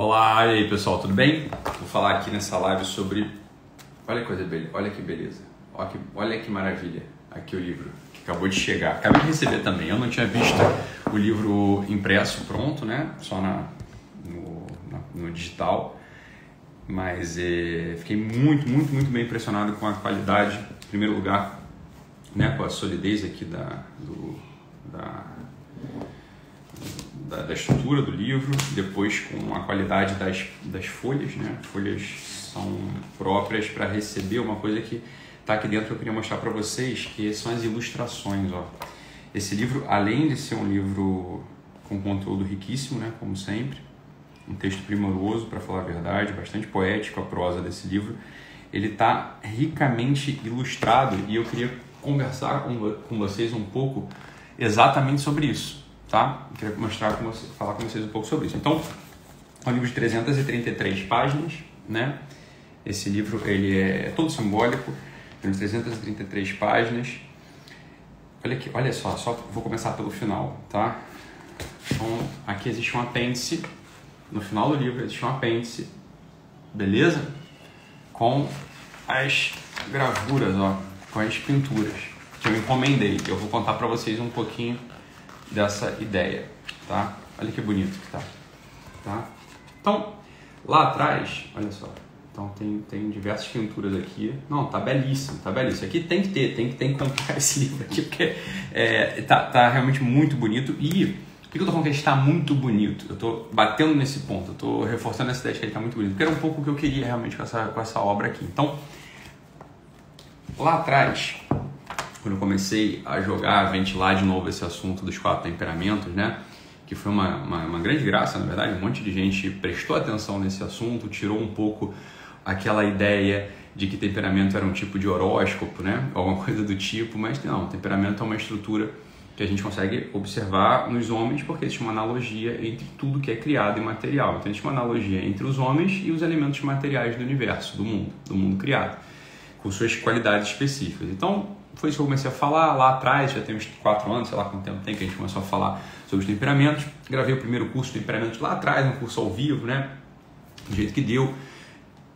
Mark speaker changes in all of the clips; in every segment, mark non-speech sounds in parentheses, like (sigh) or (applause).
Speaker 1: Olá, e aí pessoal, tudo bem? Vou falar aqui nessa live sobre. Olha que coisa beleza, olha que beleza, olha que, olha que maravilha. Aqui o livro que acabou de chegar, acabei de receber também. Eu não tinha visto o livro impresso pronto, né? Só na, no, na, no digital, mas é, fiquei muito, muito, muito bem impressionado com a qualidade, em primeiro lugar, né? Com a solidez aqui da, do, da da, da, estrutura do livro, depois com a qualidade das, das folhas, né? As folhas são próprias para receber uma coisa que está aqui dentro que eu queria mostrar para vocês, que são as ilustrações, ó. Esse livro, além de ser um livro com conteúdo riquíssimo, né, como sempre, um texto primoroso, para falar a verdade, bastante poético a prosa desse livro, ele está ricamente ilustrado e eu queria conversar com, com vocês um pouco exatamente sobre isso tá? Queria mostrar com você, falar com vocês um pouco sobre isso. Então, é um livro de 333 páginas, né? Esse livro ele é todo simbólico, tem 333 páginas. Olha aqui, olha só, só vou começar pelo final, tá? Então, aqui existe um apêndice, no final do livro existe um apêndice, beleza? Com as gravuras, ó, com as pinturas que eu encomendei. Eu vou contar para vocês um pouquinho dessa ideia, tá? Olha que bonito que tá, tá? Então, lá atrás, olha só, então tem, tem diversas pinturas aqui. Não, tá belíssimo, tá belíssimo. Aqui tem que ter, tem que, tem que comprar (laughs) esse livro aqui, porque é, tá, tá realmente muito bonito. E por que eu tô falando que ele está muito bonito? Eu tô batendo nesse ponto, eu tô reforçando essa ideia de que ele está muito bonito, porque era um pouco o que eu queria realmente com essa, com essa obra aqui. Então, lá atrás, quando eu comecei a jogar, a ventilar de novo esse assunto dos quatro temperamentos, né? Que foi uma, uma, uma grande graça, na verdade. Um monte de gente prestou atenção nesse assunto, tirou um pouco aquela ideia de que temperamento era um tipo de horóscopo, né? Alguma (laughs) coisa do tipo, mas não, temperamento é uma estrutura que a gente consegue observar nos homens porque existe uma analogia entre tudo que é criado e material. Então existe uma analogia entre os homens e os elementos materiais do universo, do mundo, do mundo criado, com suas qualidades específicas. Então, foi isso que eu comecei a falar lá atrás, já tem uns 4 anos, sei lá quanto tempo tem que a gente começou a falar sobre os temperamentos. Gravei o primeiro curso de temperamentos lá atrás, um curso ao vivo, né? Do jeito que deu.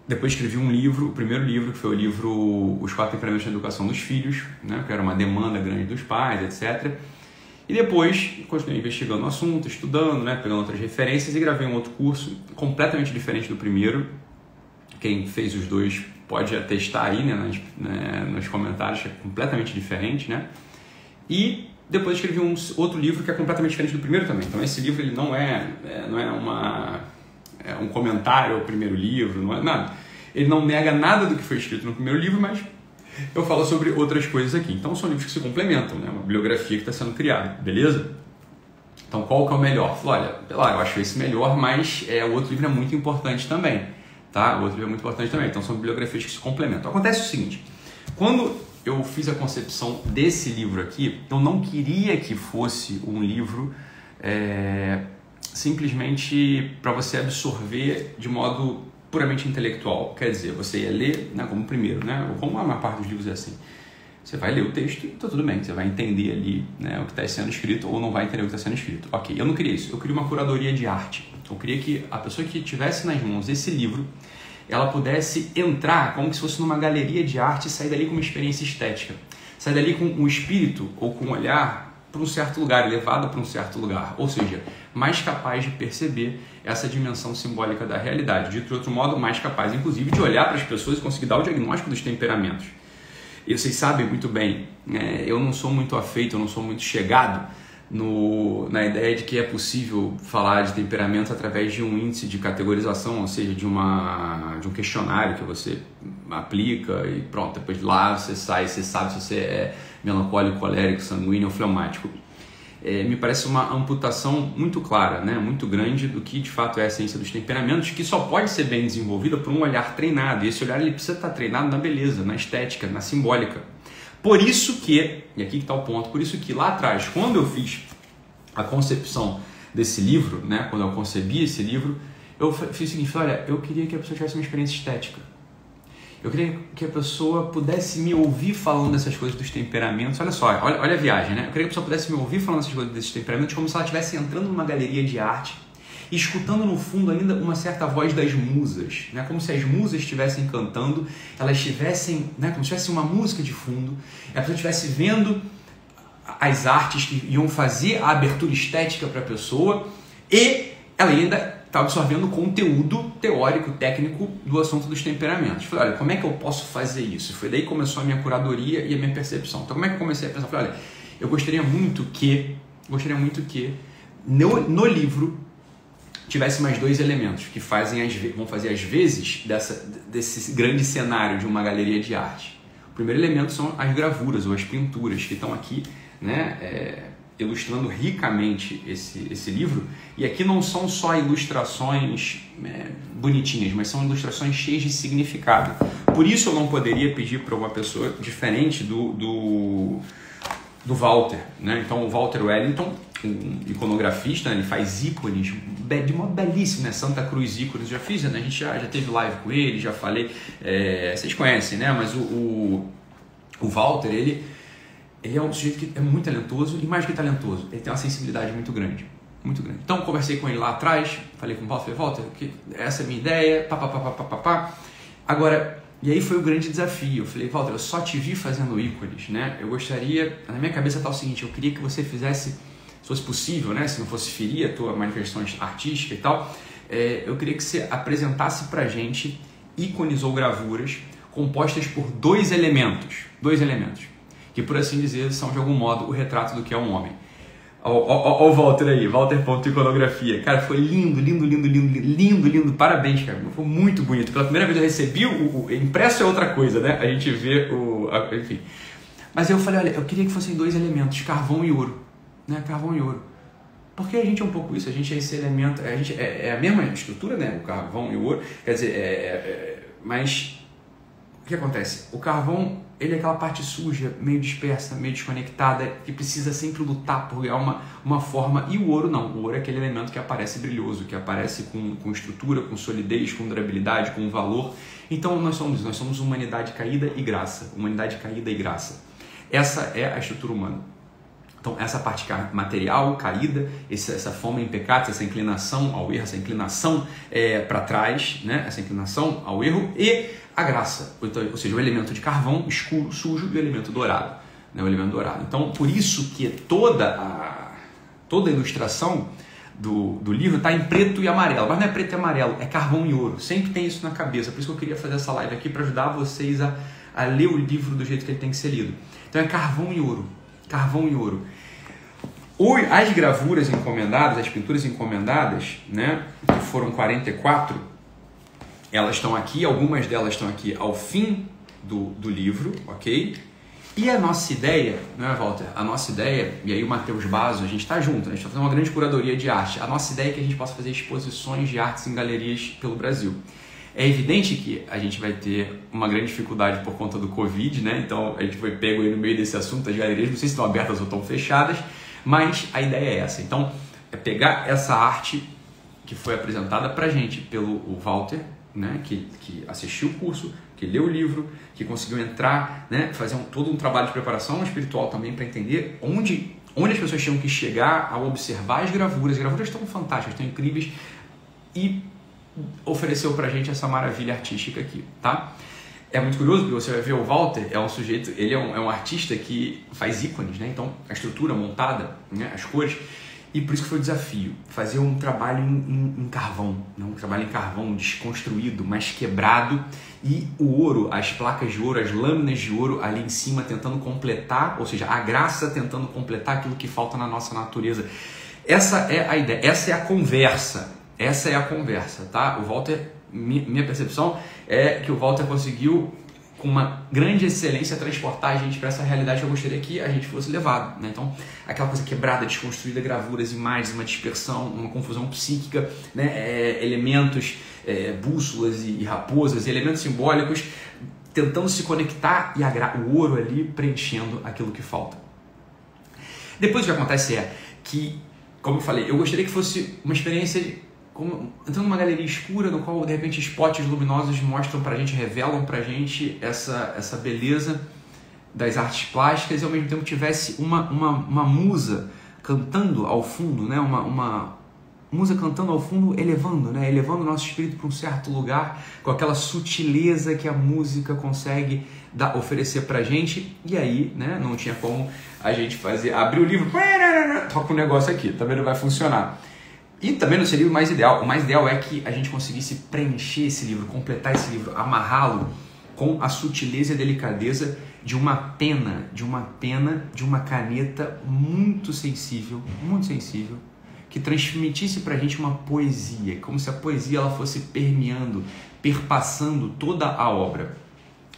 Speaker 1: Depois escrevi um livro, o primeiro livro, que foi o livro Os Quatro Temperamentos na Educação dos Filhos, né? que era uma demanda grande dos pais, etc. E depois continuei investigando o assunto, estudando, né? pegando outras referências e gravei um outro curso completamente diferente do primeiro. Quem fez os dois pode atestar aí né, né, nos comentários, que é completamente diferente, né? E depois escrevi um outro livro que é completamente diferente do primeiro também. Então esse livro ele não é, é não é uma é um comentário ao primeiro livro, não é nada. Ele não nega nada do que foi escrito no primeiro livro, mas eu falo sobre outras coisas aqui. Então são livros que se complementam, né? Uma bibliografia que está sendo criada, beleza? Então qual que é o melhor? Falei, olha, eu acho esse melhor, mas é, o outro livro é muito importante também tá? O outro livro é muito importante também. Então são bibliografias que se complementam. Acontece o seguinte: quando eu fiz a concepção desse livro aqui, eu não queria que fosse um livro é, simplesmente para você absorver de modo puramente intelectual. Quer dizer, você ia ler, né, como primeiro, né, como a maior parte dos livros é assim. Você vai ler o texto e tá tudo bem, você vai entender ali né, o que está sendo escrito ou não vai entender o que está sendo escrito. Ok, eu não queria isso, eu queria uma curadoria de arte. Eu queria que a pessoa que tivesse nas mãos esse livro, ela pudesse entrar como se fosse numa galeria de arte e sair dali com uma experiência estética. Sair dali com um espírito ou com um olhar para um certo lugar, levado para um certo lugar. Ou seja, mais capaz de perceber essa dimensão simbólica da realidade. Dito de outro modo, mais capaz, inclusive, de olhar para as pessoas e conseguir dar o diagnóstico dos temperamentos. E vocês sabem muito bem, né, eu não sou muito afeito, eu não sou muito chegado no, na ideia de que é possível falar de temperamento através de um índice de categorização, ou seja, de, uma, de um questionário que você aplica e pronto, depois lá você sai, você sabe se você é melancólico, colérico, sanguíneo ou fleumático. É, me parece uma amputação muito clara, né, muito grande do que de fato é a essência dos temperamentos, que só pode ser bem desenvolvida por um olhar treinado. E esse olhar ele precisa estar treinado na beleza, na estética, na simbólica. Por isso que, e aqui está o ponto, por isso que lá atrás, quando eu fiz a concepção desse livro, né, quando eu concebi esse livro, eu fiz o seguinte, olha, eu queria que a pessoa tivesse uma experiência estética. Eu queria que a pessoa pudesse me ouvir falando dessas coisas dos temperamentos. Olha só, olha, olha a viagem, né? Eu queria que a pessoa pudesse me ouvir falando dessas coisas desses temperamentos como se ela estivesse entrando numa galeria de arte escutando no fundo ainda uma certa voz das musas, né? como se as musas estivessem cantando, elas estivessem, né? como se tivesse uma música de fundo, a pessoa estivesse vendo as artes que iam fazer a abertura estética para a pessoa e ela ainda está absorvendo conteúdo teórico, técnico do assunto dos temperamentos. Falei, olha, como é que eu posso fazer isso? Foi daí que começou a minha curadoria e a minha percepção. Então, como é que eu comecei a pensar? Falei, olha, eu gostaria muito que, gostaria muito que no, no livro tivesse mais dois elementos que fazem as, vão fazer as vezes dessa, desse grande cenário de uma galeria de arte. O primeiro elemento são as gravuras ou as pinturas que estão aqui, né? É, ilustrando ricamente esse, esse livro. E aqui não são só ilustrações é, bonitinhas, mas são ilustrações cheias de significado. Por isso eu não poderia pedir para uma pessoa diferente do, do, do Walter. Né? Então o Walter Wellington, um iconografista, né? ele faz ícones de modo belíssimo, né? Santa Cruz ícones, já fiz, né? a gente já, já teve live com ele, já falei, é, vocês conhecem, né? Mas o, o, o Walter, ele ele é um sujeito que é muito talentoso e mais que talentoso, ele tem uma sensibilidade muito grande. Muito grande. Então, conversei com ele lá atrás, falei com o Walter, falei, Walter, que essa é a minha ideia, pá, pá, pá, pá, pá, pá. Agora, e aí foi o grande desafio. Eu falei, Walter, eu só te vi fazendo ícones, né? Eu gostaria, na minha cabeça está o seguinte, eu queria que você fizesse, se fosse possível, né? Se não fosse ferir a tua manifestação artística e tal, é, eu queria que você apresentasse pra gente ícones ou gravuras compostas por dois elementos. Dois elementos que por assim dizer são de algum modo o retrato do que é um homem. Olha o Walter aí, Walter Ponto Iconografia. Cara, foi lindo, lindo, lindo, lindo, lindo, lindo. Parabéns, cara. Foi muito bonito. Pela primeira vez eu recebi o, o impresso é outra coisa, né? A gente vê o. A, enfim. Mas eu falei, olha, eu queria que fossem dois elementos, carvão e ouro. Né? Carvão e ouro. Porque a gente é um pouco isso, a gente é esse elemento, a gente é, é a mesma estrutura, né? O carvão e o ouro. Quer dizer, é, é, é mas o que acontece? O carvão ele é aquela parte suja, meio dispersa, meio desconectada, que precisa sempre lutar por ganhar uma, uma forma. E o ouro não. O ouro é aquele elemento que aparece brilhoso, que aparece com, com estrutura, com solidez, com durabilidade, com valor. Então nós somos nós somos humanidade caída e graça. Humanidade caída e graça. Essa é a estrutura humana. Então, essa parte material caída, essa fome em pecado, essa inclinação ao erro, essa inclinação é, para trás, né? essa inclinação ao erro, e a graça, ou seja, o elemento de carvão escuro, sujo e o elemento dourado, né, o elemento dourado. Então, por isso que toda a, toda a ilustração do, do livro está em preto e amarelo, mas não é preto e amarelo, é carvão e ouro. Sempre tem isso na cabeça, por isso que eu queria fazer essa live aqui para ajudar vocês a, a ler o livro do jeito que ele tem que ser lido. Então é carvão e ouro, carvão e ouro. As gravuras encomendadas, as pinturas encomendadas, né, que foram 44, elas estão aqui, algumas delas estão aqui ao fim do, do livro, ok? E a nossa ideia, não é, Walter? A nossa ideia, e aí o Matheus Basso, a gente está junto, né? a gente está fazendo uma grande curadoria de arte. A nossa ideia é que a gente possa fazer exposições de artes em galerias pelo Brasil. É evidente que a gente vai ter uma grande dificuldade por conta do Covid, né? Então a gente foi pego aí no meio desse assunto, as galerias não sei se estão abertas ou estão fechadas, mas a ideia é essa. Então, é pegar essa arte que foi apresentada para gente pelo Walter, né, que, que assistiu o curso, que leu o livro, que conseguiu entrar, né, fazer um, todo um trabalho de preparação espiritual também para entender onde, onde as pessoas tinham que chegar ao observar as gravuras. As gravuras estão fantásticas, estão incríveis e ofereceu para a gente essa maravilha artística aqui, tá? É muito curioso porque você vai ver o Walter, é um sujeito, ele é um, é um artista que faz ícones, né? Então a estrutura montada, né? as cores, e por isso que foi o desafio, fazer um trabalho em, em, em carvão, né? um trabalho em carvão desconstruído, mais quebrado, e o ouro, as placas de ouro, as lâminas de ouro ali em cima tentando completar, ou seja, a graça tentando completar aquilo que falta na nossa natureza. Essa é a ideia, essa é a conversa, essa é a conversa, tá? O Walter, minha percepção é que o Walter conseguiu com uma grande excelência transportar a gente para essa realidade que eu gostaria que a gente fosse levado. Né? Então, aquela coisa quebrada, desconstruída, gravuras, imagens, uma dispersão, uma confusão psíquica, né? É, elementos, é, bússolas e, e, raposas, elementos simbólicos tentando se conectar e a, o ouro ali preenchendo aquilo que falta. Depois o que acontece é que, como eu falei, eu gostaria que fosse uma experiência como, entrando numa galeria escura no qual de repente spots luminosos mostram pra gente, revelam pra gente essa, essa beleza das artes plásticas e ao mesmo tempo tivesse uma, uma, uma musa cantando ao fundo, né? uma, uma, música cantando ao fundo, elevando, né? Elevando o nosso espírito para um certo lugar, com aquela sutileza que a música consegue dar, oferecer pra gente. E aí, né? Não tinha como a gente fazer, abrir o livro, toca um negócio aqui, também não vai funcionar. E também não seria o mais ideal. O mais ideal é que a gente conseguisse preencher esse livro, completar esse livro, amarrá-lo com a sutileza e delicadeza de uma pena, de uma pena, de uma caneta muito sensível, muito sensível, que transmitisse para a gente uma poesia, como se a poesia ela fosse permeando, perpassando toda a obra.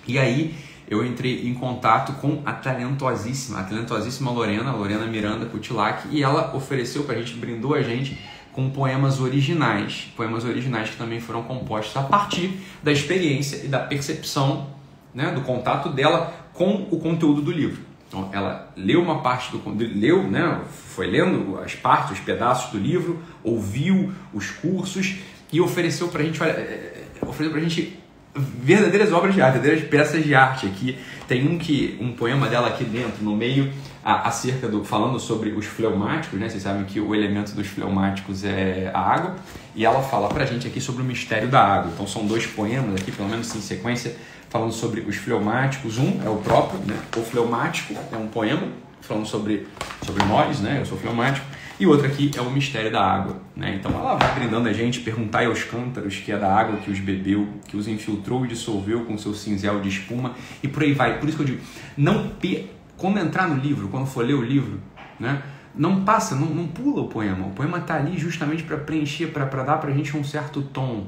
Speaker 1: E aí eu entrei em contato com a talentosíssima, a talentosíssima Lorena, Lorena Miranda Kutilac, e ela ofereceu para a gente, brindou a gente com poemas originais, poemas originais que também foram compostos a partir da experiência e da percepção, né, do contato dela com o conteúdo do livro. Então, ela leu uma parte do leu, né, foi lendo as partes, os pedaços do livro, ouviu os cursos e ofereceu para a gente, olha, é, é, ofereceu para a gente verdadeiras obras de arte, verdadeiras peças de arte aqui. Tem um que um poema dela aqui dentro, no meio, acerca do falando sobre os fleumáticos, né? Vocês sabem que o elemento dos fleumáticos é a água, e ela fala pra gente aqui sobre o mistério da água. Então são dois poemas aqui, pelo menos em sequência, falando sobre os fleumáticos. Um é o próprio, né? O fleumático é um poema falando sobre sobre nós, né? Eu sou fleumático. E outro aqui é o mistério da água. Né? Então ela vai brindando a gente, perguntai aos cântaros que é da água que os bebeu, que os infiltrou e dissolveu com seu cinzel de espuma, e por aí vai. Por isso que eu digo, não pe... quando entrar no livro, quando for ler o livro, né? não passa, não, não pula o poema. O poema está ali justamente para preencher, para dar para a gente um certo tom,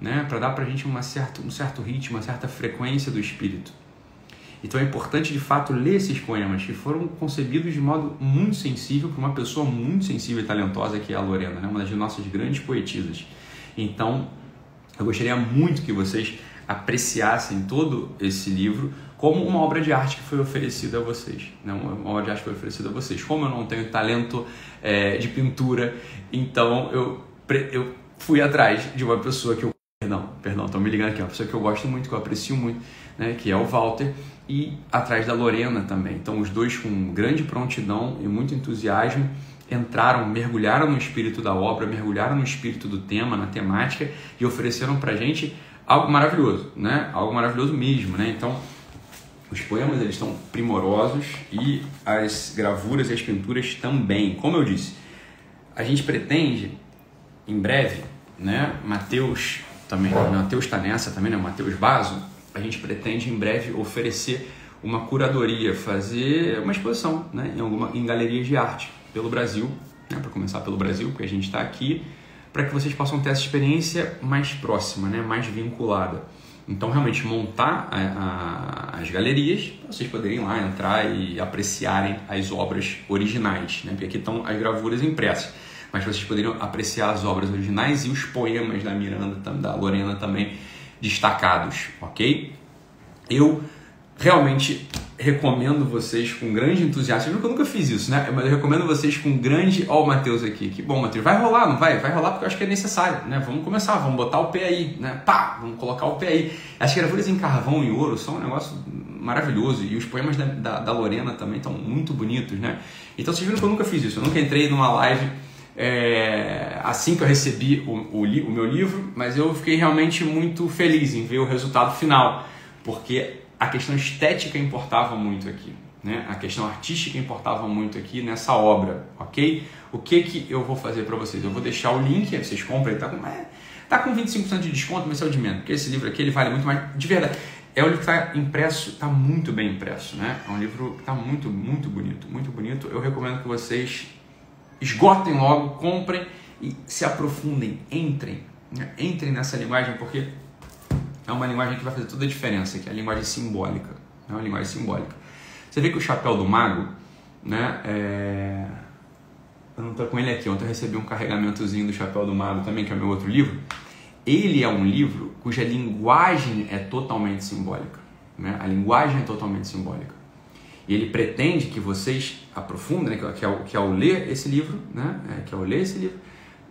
Speaker 1: né? para dar para a gente uma certa, um certo ritmo, uma certa frequência do espírito. Então é importante de fato ler esses poemas que foram concebidos de modo muito sensível por uma pessoa muito sensível e talentosa que é a Lorena, né? uma das nossas grandes poetisas. Então eu gostaria muito que vocês apreciassem todo esse livro como uma obra de arte que foi oferecida a vocês, né? uma obra de arte que foi oferecida a vocês. Como eu não tenho talento é, de pintura, então eu, eu fui atrás de uma pessoa que eu Perdão, perdão, estão me ligando aqui, uma pessoa que eu gosto muito, que eu aprecio muito, né, que é o Walter, e atrás da Lorena também. Então, os dois, com grande prontidão e muito entusiasmo, entraram, mergulharam no espírito da obra, mergulharam no espírito do tema, na temática, e ofereceram para gente algo maravilhoso, né? Algo maravilhoso mesmo, né? Então, os poemas eles estão primorosos e as gravuras e as pinturas também. Como eu disse, a gente pretende em breve, né? Mateus também, Mateus está nessa também, né? Mateus Baso, a gente pretende em breve oferecer uma curadoria, fazer uma exposição né? em, alguma, em galerias de arte pelo Brasil, né? para começar pelo Brasil, porque a gente está aqui, para que vocês possam ter essa experiência mais próxima, né? mais vinculada. Então, realmente, montar a, a, as galerias, vocês poderem lá entrar e apreciarem as obras originais, né? porque aqui estão as gravuras impressas mas vocês poderiam apreciar as obras originais e os poemas da Miranda, da Lorena também destacados, ok? Eu realmente recomendo vocês com grande entusiasmo. Eu nunca fiz isso, né? Mas eu recomendo vocês com grande. Ó, o Matheus aqui. Que bom, Matheus. Vai rolar, não vai? Vai rolar porque eu acho que é necessário, né? Vamos começar, vamos botar o pé aí, né? Pá, vamos colocar o pé aí. As gravuras em carvão e ouro são um negócio maravilhoso. E os poemas da, da, da Lorena também estão muito bonitos, né? Então vocês viram que eu nunca fiz isso. Eu nunca entrei numa live é, assim que eu recebi o, o, o, meu livro, mas eu fiquei realmente muito feliz em ver o resultado final, porque a questão estética importava muito aqui, né? a questão artística importava muito aqui nessa obra, ok? O que, que eu vou fazer para vocês? Eu vou deixar o link, vocês comprem, tá com, é, tá com 25% de desconto, mas é o de menos, porque esse livro aqui ele vale muito mais, de verdade. É um livro que está impresso, está muito bem impresso, né? É um livro que está muito, muito bonito, muito bonito. Eu recomendo que vocês esgotem logo, comprem e se aprofundem, entrem, né? entrem nessa linguagem porque é uma linguagem que vai fazer toda a diferença, que é a linguagem simbólica, é uma linguagem simbólica. Você vê que o chapéu do mago, né? É... Eu não estou com ele aqui, ontem eu recebi um carregamentozinho do chapéu do mago também, que é o meu outro livro. Ele é um livro cuja linguagem é totalmente simbólica, né? A linguagem é totalmente simbólica. E ele pretende que vocês aprofundem, né, que, ao, que ao ler esse livro, né, é, que ao ler esse livro,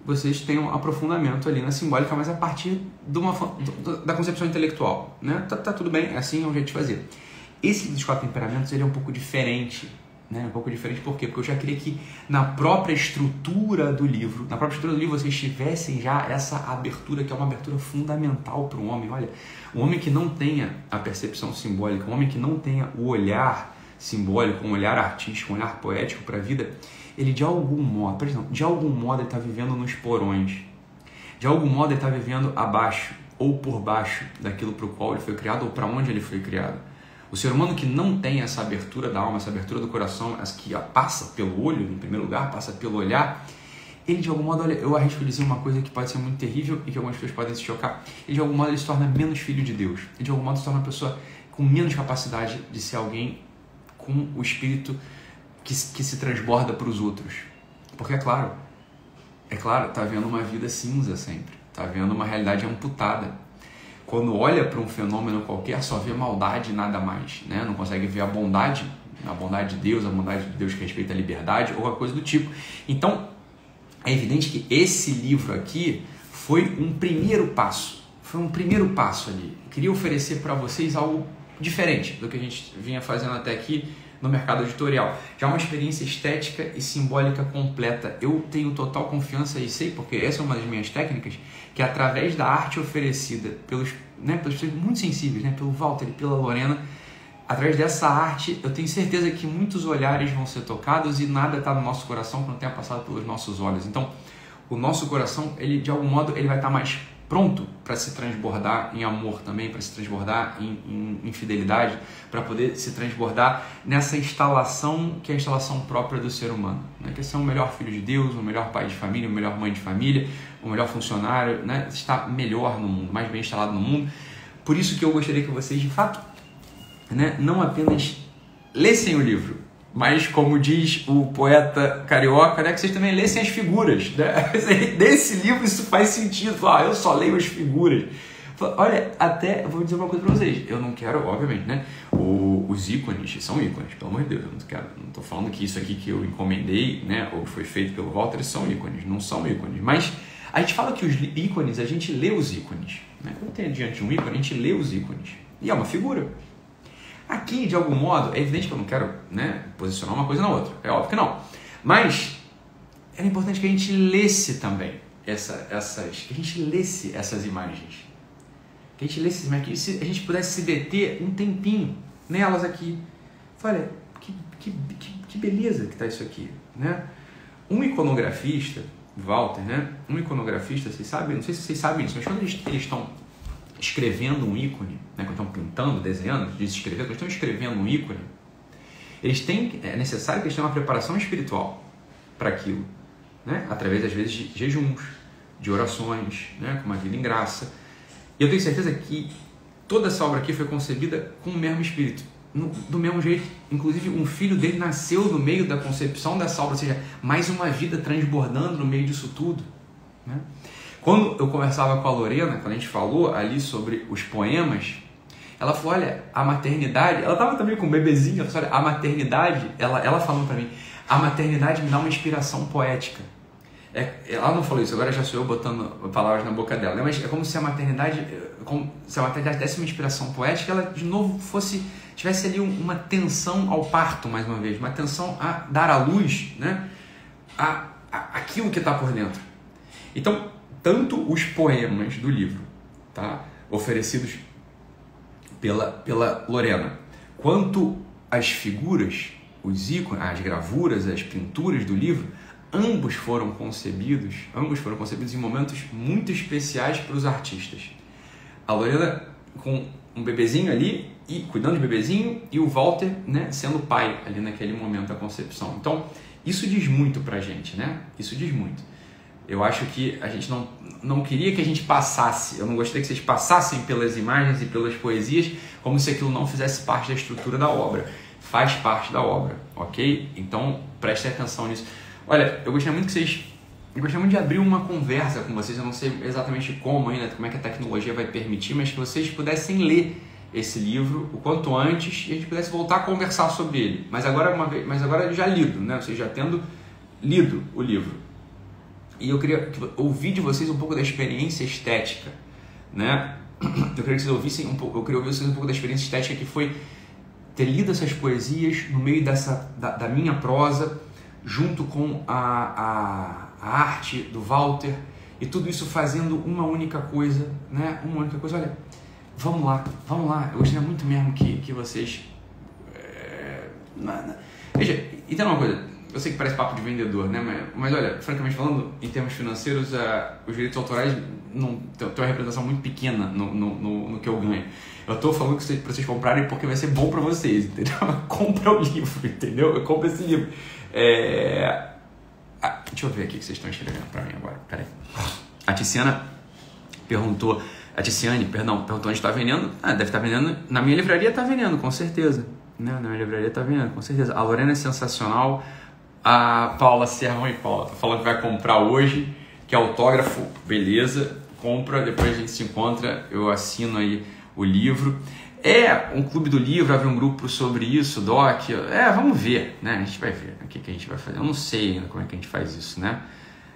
Speaker 1: vocês tenham um aprofundamento ali na simbólica, mas a partir de uma, da concepção intelectual. Né? Tá, tá, tudo bem, é assim é o jeito de fazer. Esse dos quatro temperamentos ele é um pouco diferente. né? Um pouco diferente por quê? Porque eu já queria que na própria estrutura do livro, na própria estrutura do livro, vocês tivessem já essa abertura, que é uma abertura fundamental para o homem. Olha, um homem que não tenha a percepção simbólica, um homem que não tenha o olhar simbólico, um olhar artístico, um olhar poético para a vida, ele de algum modo, por exemplo, de algum modo ele está vivendo nos porões, de algum modo ele está vivendo abaixo ou por baixo daquilo para o qual ele foi criado ou para onde ele foi criado. O ser humano que não tem essa abertura da alma, essa abertura do coração, que passa pelo olho, em primeiro lugar, passa pelo olhar, ele de algum modo, olha, eu arrisco dizer uma coisa que pode ser muito terrível e que algumas pessoas podem se chocar. Ele de algum modo ele se torna menos filho de Deus. Ele de algum modo se torna uma pessoa com menos capacidade de ser alguém com o espírito que, que se transborda para os outros. Porque é claro, é claro, tá vendo uma vida cinza sempre, tá vendo uma realidade amputada quando olha para um fenômeno qualquer, só vê maldade e nada mais, né? Não consegue ver a bondade, a bondade de Deus, a bondade de Deus que respeita a liberdade ou qualquer coisa do tipo. Então, é evidente que esse livro aqui foi um primeiro passo, foi um primeiro passo ali. Eu queria oferecer para vocês algo diferente do que a gente vinha fazendo até aqui no mercado editorial. Já uma experiência estética e simbólica completa. Eu tenho total confiança e sei, porque essa é uma das minhas técnicas, que através da arte oferecida pelos, né, pelas pessoas muito sensíveis, né, pelo Walter e pela Lorena, através dessa arte, eu tenho certeza que muitos olhares vão ser tocados e nada está no nosso coração que não tenha passado pelos nossos olhos. Então, o nosso coração, ele de algum modo, ele vai estar tá mais pronto para se transbordar em amor também, para se transbordar em, em, em fidelidade, para poder se transbordar nessa instalação que é a instalação própria do ser humano, né? que é ser um melhor filho de Deus, um melhor pai de família, uma melhor mãe de família, um melhor funcionário, né? estar melhor no mundo, mais bem instalado no mundo. Por isso que eu gostaria que vocês, de fato, né, não apenas lessem o livro, mas como diz o poeta carioca, né, que vocês também lessem as figuras. Né? (laughs) Desse livro isso faz sentido. Ah, eu só leio as figuras. Olha, até vou dizer uma coisa para vocês. Eu não quero, obviamente, né? O, os ícones são ícones, pelo amor de Deus. Eu não quero, não estou falando que isso aqui que eu encomendei, né, ou foi feito pelo Walter, são ícones. Não são ícones. Mas a gente fala que os ícones, a gente lê os ícones. Né? Quando tem diante um ícone, a gente lê os ícones. E é uma figura. Aqui, de algum modo, é evidente que eu não quero né, posicionar uma coisa na outra, é óbvio que não. Mas era importante que a gente lesse também essa, essas, que a gente lesse essas imagens. Que a gente lesse essas imagens, que a gente pudesse se deter um tempinho nelas aqui. Olha, que, que, que, que beleza que está isso aqui. Né? Um iconografista, Walter, né? Um iconografista, vocês sabem, não sei se vocês sabem disso, mas quando eles estão escrevendo um ícone, né, quando estão pintando, desenhando, diz escrever, quando estão escrevendo um ícone, eles têm, é necessário que eles tenham uma preparação espiritual para aquilo, né, através às vezes de jejuns, de orações, né, com uma vida em graça. E eu tenho certeza que toda essa obra aqui foi concebida com o mesmo espírito, no, do mesmo jeito. Inclusive, um filho dele nasceu no meio da concepção dessa obra, ou seja, mais uma vida transbordando no meio disso tudo. Né? Quando eu conversava com a Lorena, quando a gente falou ali sobre os poemas, ela falou: olha, a maternidade. Ela estava também com um bebezinho. Ela falou: olha, a maternidade, ela, ela falando para mim, a maternidade me dá uma inspiração poética. É, ela não falou isso, agora já sou eu botando palavras na boca dela, né? mas é como se a maternidade, como se a maternidade desse uma inspiração poética, ela de novo fosse tivesse ali uma tensão ao parto mais uma vez, uma tensão a dar à luz, né, a, a aquilo que está por dentro. Então tanto os poemas do livro, tá? oferecidos pela, pela Lorena, quanto as figuras, os ícones, as gravuras, as pinturas do livro, ambos foram concebidos, ambos foram concebidos em momentos muito especiais para os artistas. A Lorena com um bebezinho ali e cuidando de bebezinho e o Walter, né, sendo pai ali naquele momento da concepção. Então, isso diz muito pra gente, né? Isso diz muito. Eu acho que a gente não, não queria que a gente passasse, eu não gostaria que vocês passassem pelas imagens e pelas poesias como se aquilo não fizesse parte da estrutura da obra. Faz parte da obra, ok? Então prestem atenção nisso. Olha, eu gostaria muito que vocês. Eu gostaria muito de abrir uma conversa com vocês. Eu não sei exatamente como ainda, como é que a tecnologia vai permitir, mas que vocês pudessem ler esse livro o quanto antes e a gente pudesse voltar a conversar sobre ele. Mas agora, uma vez, mas agora já lido, né? Vocês já tendo lido o livro e eu queria ouvir de vocês um pouco da experiência estética, né? (clears throat) Eu queria que vocês ouvissem um pouco, eu queria ouvir vocês um pouco da experiência estética que foi ter lido essas poesias no meio dessa da, da minha prosa, junto com a, a, a, arte do Walter e tudo isso fazendo uma única coisa, né? Uma única coisa. Olha, vamos lá, vamos lá. Eu gostaria muito mesmo que, que vocês. É, na, na, veja, e tem uma coisa. Eu sei que parece papo de vendedor, né? Mas, mas olha, francamente falando, em termos financeiros, uh, os direitos autorais não têm uma representação muito pequena no, no, no, no que eu ganho. Eu tô falando que vocês, pra vocês comprarem porque vai ser bom para vocês, entendeu? (laughs) Compra o livro, entendeu? Eu compro esse livro. É... Ah, deixa eu ver aqui o que vocês estão escrevendo para mim agora. Peraí. A Tiziana perguntou, a Tiziane, perdão, perguntou onde está vendendo. Ah, deve estar tá vendendo. Na minha livraria está vendendo, com certeza. Né? Na minha livraria está vendendo, com certeza. A Lorena é sensacional. A Paula Serrão e Paula tá falando que vai comprar hoje, que é autógrafo, beleza. Compra, depois a gente se encontra, eu assino aí o livro. É um clube do livro, abre um grupo sobre isso, Doc. É, vamos ver, né? A gente vai ver o que, que a gente vai fazer. Eu não sei ainda como é que a gente faz isso, né?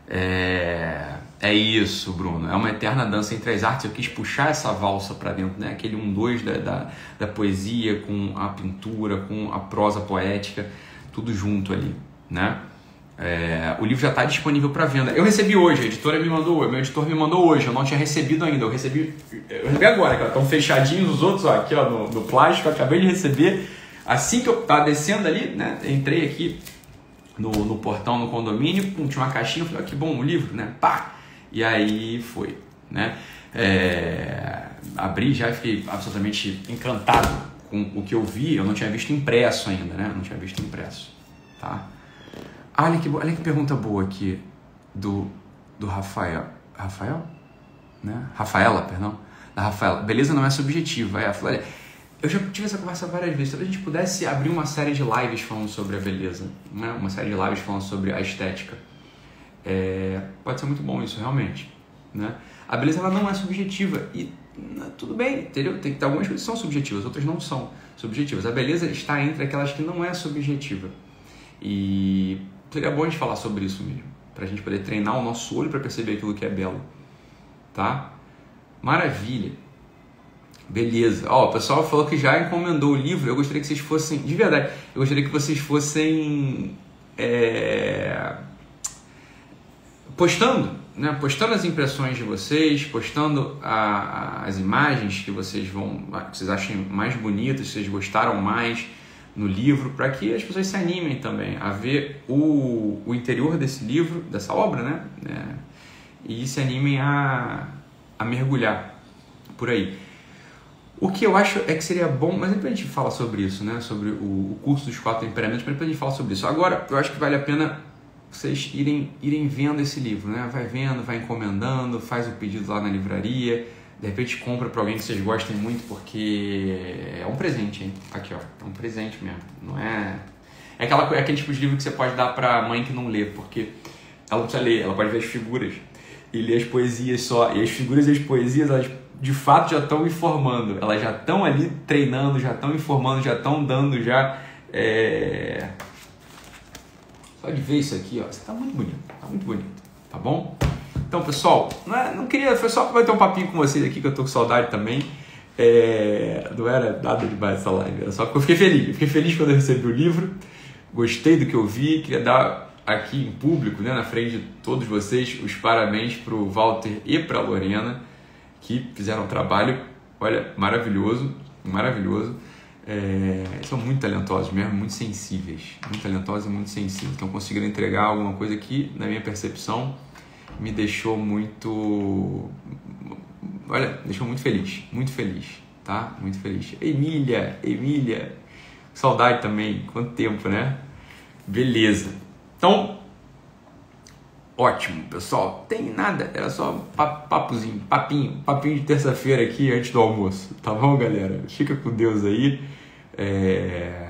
Speaker 1: É, é isso, Bruno. É uma eterna dança entre as artes. Eu quis puxar essa valsa para dentro, né? Aquele um dois da, da, da poesia com a pintura, com a prosa poética, tudo junto ali, né? É, o livro já está disponível para venda. Eu recebi hoje, a editora me mandou, meu editor me mandou hoje, eu não tinha recebido ainda. Eu recebi, eu recebi agora, estão fechadinhos os outros, ó, aqui ó, no, no plástico, eu acabei de receber. Assim que eu estava descendo ali, né, entrei aqui no, no portão, no condomínio, pum, tinha uma caixinha, eu falei, ó, que bom, um livro, né, pá! E aí foi, né. É, abri já fiquei absolutamente encantado com o que eu vi, eu não tinha visto impresso ainda, né, não tinha visto impresso, tá? Olha que, olha que pergunta boa aqui do, do Rafael. Rafael? Né? Rafaela, perdão. Da Rafaela. Beleza não é subjetiva. É, olha, eu já tive essa conversa várias vezes. Se a gente pudesse abrir uma série de lives falando sobre a beleza, né? uma série de lives falando sobre a estética, é, pode ser muito bom isso, realmente. Né? A beleza ela não é subjetiva e né, tudo bem, entendeu? Tem que ter algumas coisas que são subjetivas, outras não são subjetivas. A beleza está entre aquelas que não é subjetiva. E Seria bom a gente falar sobre isso mesmo, para a gente poder treinar o nosso olho para perceber aquilo que é belo, tá? Maravilha. Beleza. Ó, o pessoal falou que já encomendou o livro. Eu gostaria que vocês fossem, de verdade, eu gostaria que vocês fossem é, postando, né? Postando as impressões de vocês, postando a, a, as imagens que vocês vão, que vocês achem mais bonitas, que vocês gostaram mais no livro, para que as pessoas se animem também a ver o, o interior desse livro, dessa obra, né? É, e se animem a, a mergulhar por aí. O que eu acho é que seria bom, mas depois a gente fala sobre isso, né? Sobre o, o curso dos quatro temperamentos, mas depois a gente fala sobre isso. Agora, eu acho que vale a pena vocês irem, irem vendo esse livro, né? Vai vendo, vai encomendando, faz o pedido lá na livraria, de repente compra para alguém que vocês gostem muito, porque é um presente, hein? Aqui, ó. É um presente mesmo. Não é. É, aquela, é aquele tipo de livro que você pode dar para mãe que não lê, porque ela não precisa ler, ela pode ver as figuras e ler as poesias só. E as figuras e as poesias, elas de fato já estão informando. Elas já estão ali treinando, já estão informando, já estão dando já. É... Só de ver isso aqui, ó. Você tá muito bonito, tá muito bonito, tá bom? Então, pessoal, não, é, não queria, foi só para ter um papinho com vocês aqui que eu tô com saudade também. É, não era nada demais essa live, era só porque eu fiquei feliz. Eu fiquei feliz quando eu recebi o livro, gostei do que eu vi, queria dar aqui em público, né, na frente de todos vocês, os parabéns para o Walter e para a Lorena, que fizeram um trabalho, olha, maravilhoso, maravilhoso. É, são muito talentosos mesmo, muito sensíveis, muito talentosos e muito sensíveis. Então conseguiram entregar alguma coisa que, na minha percepção, me deixou muito. Olha, deixou muito feliz, muito feliz, tá? Muito feliz. Emília, Emília, saudade também, quanto tempo, né? Beleza. Então, ótimo, pessoal. Tem nada, era só papozinho, papinho, papinho de terça-feira aqui antes do almoço, tá bom, galera? Fica com Deus aí. É...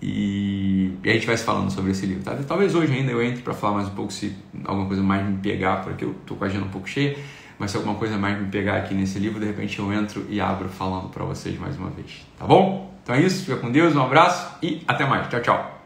Speaker 1: E, e a gente vai se falando sobre esse livro. Tá? Talvez hoje ainda eu entre para falar mais um pouco se alguma coisa mais me pegar, porque eu tô com a agenda um pouco cheia, mas se alguma coisa mais me pegar aqui nesse livro, de repente eu entro e abro falando para vocês mais uma vez. Tá bom? Então é isso, fica com Deus, um abraço e até mais. Tchau, tchau.